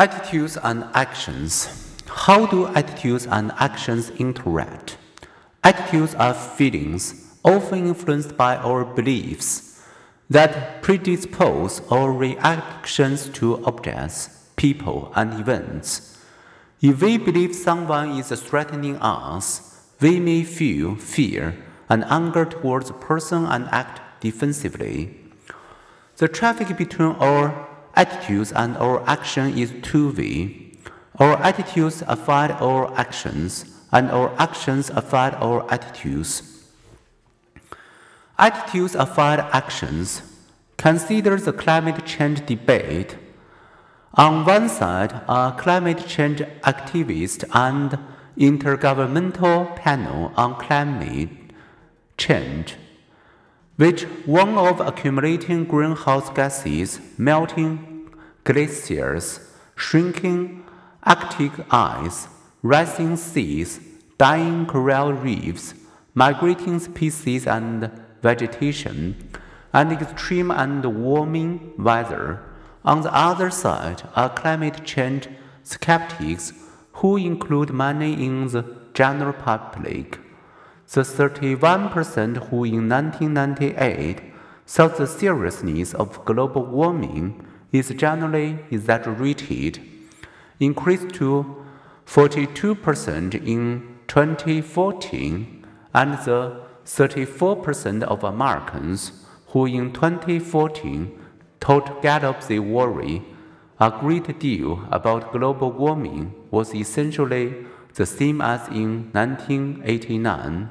Attitudes and actions. How do attitudes and actions interact? Attitudes are feelings, often influenced by our beliefs, that predispose our reactions to objects, people, and events. If we believe someone is threatening us, we may feel fear and anger towards a person and act defensively. The traffic between our attitudes and our action is two way. Our attitudes affect our actions, and our actions affect our attitudes. Attitudes affect actions. Consider the climate change debate. On one side are climate change activists and intergovernmental panel on climate change which warn of accumulating greenhouse gases, melting glaciers, shrinking Arctic ice, rising seas, dying coral reefs, migrating species and vegetation, and extreme and warming weather. On the other side are climate change skeptics who include many in the general public. The 31% who in 1998 saw the seriousness of global warming is generally exaggerated increased to 42% in 2014, and the 34% of Americans who in 2014 told Gallup they worry a great deal about global warming was essentially the same as in 1989.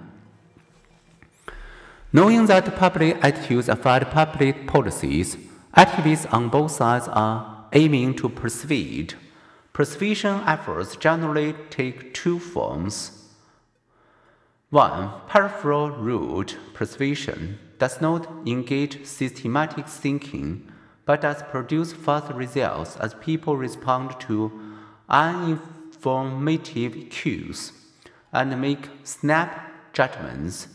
Knowing that public attitudes affect public policies, activists on both sides are aiming to persuade. Persuasion efforts generally take two forms. One, peripheral route persuasion does not engage systematic thinking, but does produce fast results as people respond to uninformative cues and make snap judgments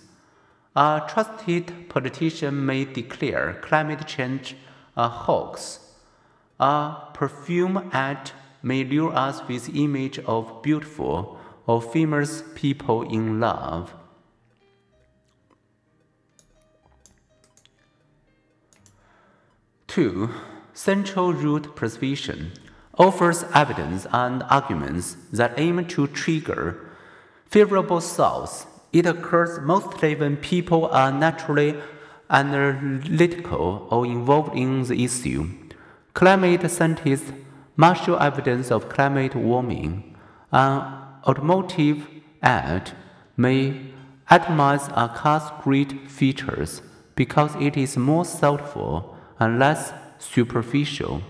a trusted politician may declare climate change a hoax. A perfume ad may lure us with image of beautiful or famous people in love. Two, central route persuasion offers evidence and arguments that aim to trigger favorable thoughts it occurs mostly when people are naturally analytical or involved in the issue. Climate scientists marshal evidence of climate warming. An automotive ad may atomize a car's great features because it is more thoughtful and less superficial.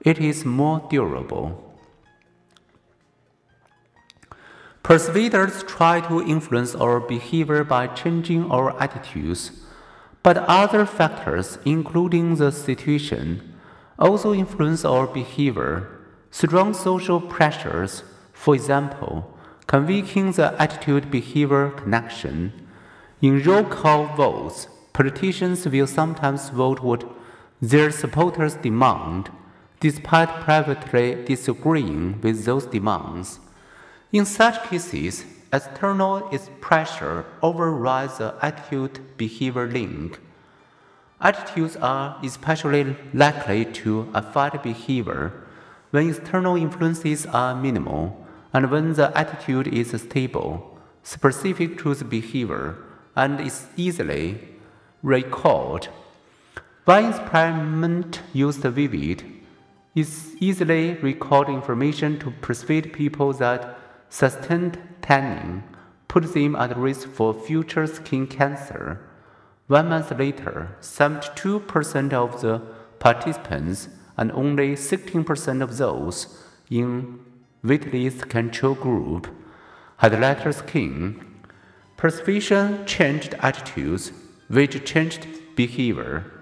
It is more durable. Persuaders try to influence our behavior by changing our attitudes, but other factors, including the situation, also influence our behavior. Strong social pressures, for example, can weaken the attitude behavior connection. In roll call votes, politicians will sometimes vote what their supporters demand, despite privately disagreeing with those demands. In such cases, external pressure overrides the attitude behavior link. Attitudes are especially likely to affect behavior when external influences are minimal and when the attitude is stable, specific to the behavior, and is easily recalled. One experiment used vivid, is easily recalled information to persuade people that Sustained tanning put them at risk for future skin cancer. One month later, 72% of the participants and only 16% of those in waitlist control group had lighter skin. Persuasion changed attitudes, which changed behavior.